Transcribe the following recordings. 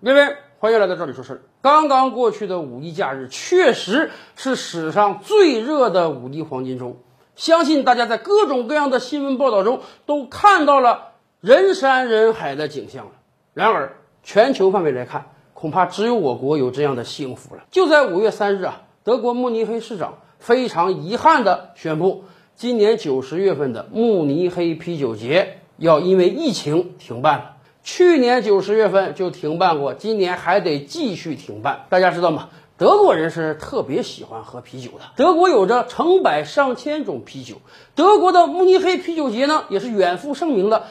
各位，欢迎来到这里说事儿。刚刚过去的五一假日，确实是史上最热的五一黄金周。相信大家在各种各样的新闻报道中都看到了人山人海的景象了。然而，全球范围来看，恐怕只有我国有这样的幸福了。就在五月三日啊，德国慕尼黑市长非常遗憾地宣布，今年九十月份的慕尼黑啤酒节要因为疫情停办了。去年九十月份就停办过，今年还得继续停办。大家知道吗？德国人是特别喜欢喝啤酒的。德国有着成百上千种啤酒，德国的慕尼黑啤酒节呢也是远赴盛名的，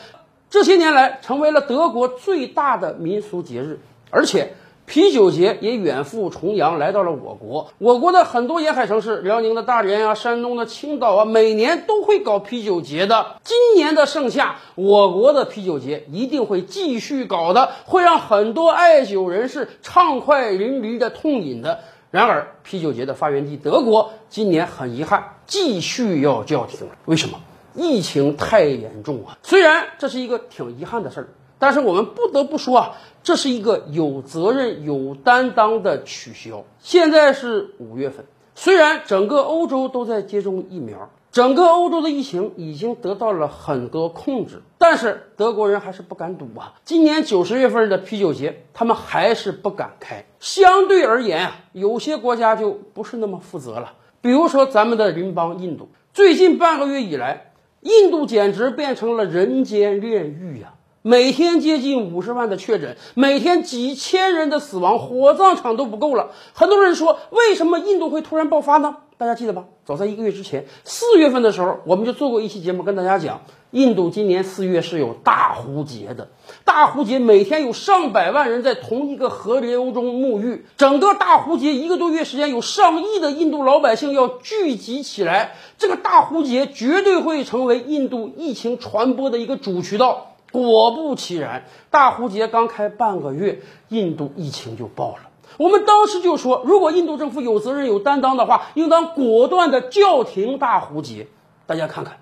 这些年来成为了德国最大的民俗节日，而且。啤酒节也远赴重洋来到了我国，我国的很多沿海城市，辽宁的大连啊，山东的青岛啊，每年都会搞啤酒节的。今年的盛夏，我国的啤酒节一定会继续搞的，会让很多爱酒人士畅快淋漓的痛饮的。然而，啤酒节的发源地德国今年很遗憾，继续要叫停了。为什么？疫情太严重啊！虽然这是一个挺遗憾的事儿。但是我们不得不说啊，这是一个有责任、有担当的取消。现在是五月份，虽然整个欧洲都在接种疫苗，整个欧洲的疫情已经得到了很多控制，但是德国人还是不敢赌啊。今年九十月份的啤酒节，他们还是不敢开。相对而言啊，有些国家就不是那么负责了。比如说咱们的邻邦印度，最近半个月以来，印度简直变成了人间炼狱呀。每天接近五十万的确诊，每天几千人的死亡，火葬场都不够了。很多人说，为什么印度会突然爆发呢？大家记得吧？早在一个月之前，四月份的时候，我们就做过一期节目，跟大家讲，印度今年四月是有大壶节的。大壶节每天有上百万人在同一个河流中沐浴，整个大壶节一个多月时间，有上亿的印度老百姓要聚集起来。这个大壶节绝对会成为印度疫情传播的一个主渠道。果不其然，大壶节刚开半个月，印度疫情就爆了。我们当时就说，如果印度政府有责任、有担当的话，应当果断的叫停大壶节。大家看看，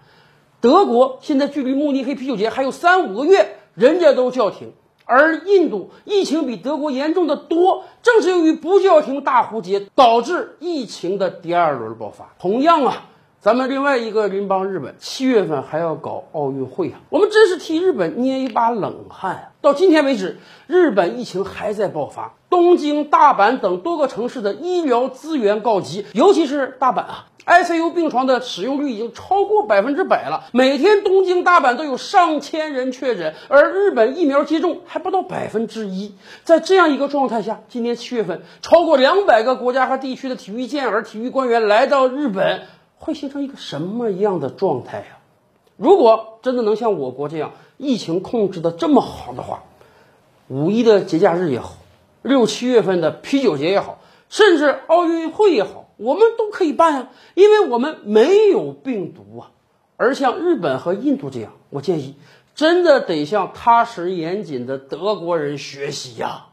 德国现在距离慕尼黑啤酒节还有三五个月，人家都叫停，而印度疫情比德国严重的多。正是由于不叫停大壶节，导致疫情的第二轮爆发。同样啊。咱们另外一个邻邦日本，七月份还要搞奥运会啊！我们真是替日本捏一把冷汗啊！到今天为止，日本疫情还在爆发，东京、大阪等多个城市的医疗资源告急，尤其是大阪啊，ICU 病床的使用率已经超过百分之百了，每天东京、大阪都有上千人确诊，而日本疫苗接种还不到百分之一。在这样一个状态下，今年七月份，超过两百个国家和地区的体育健儿、体育官员来到日本。会形成一个什么样的状态呀？如果真的能像我国这样疫情控制的这么好的话，五一的节假日也好，六七月份的啤酒节也好，甚至奥运会也好，我们都可以办啊，因为我们没有病毒啊。而像日本和印度这样，我建议真的得向踏实严谨的德国人学习呀。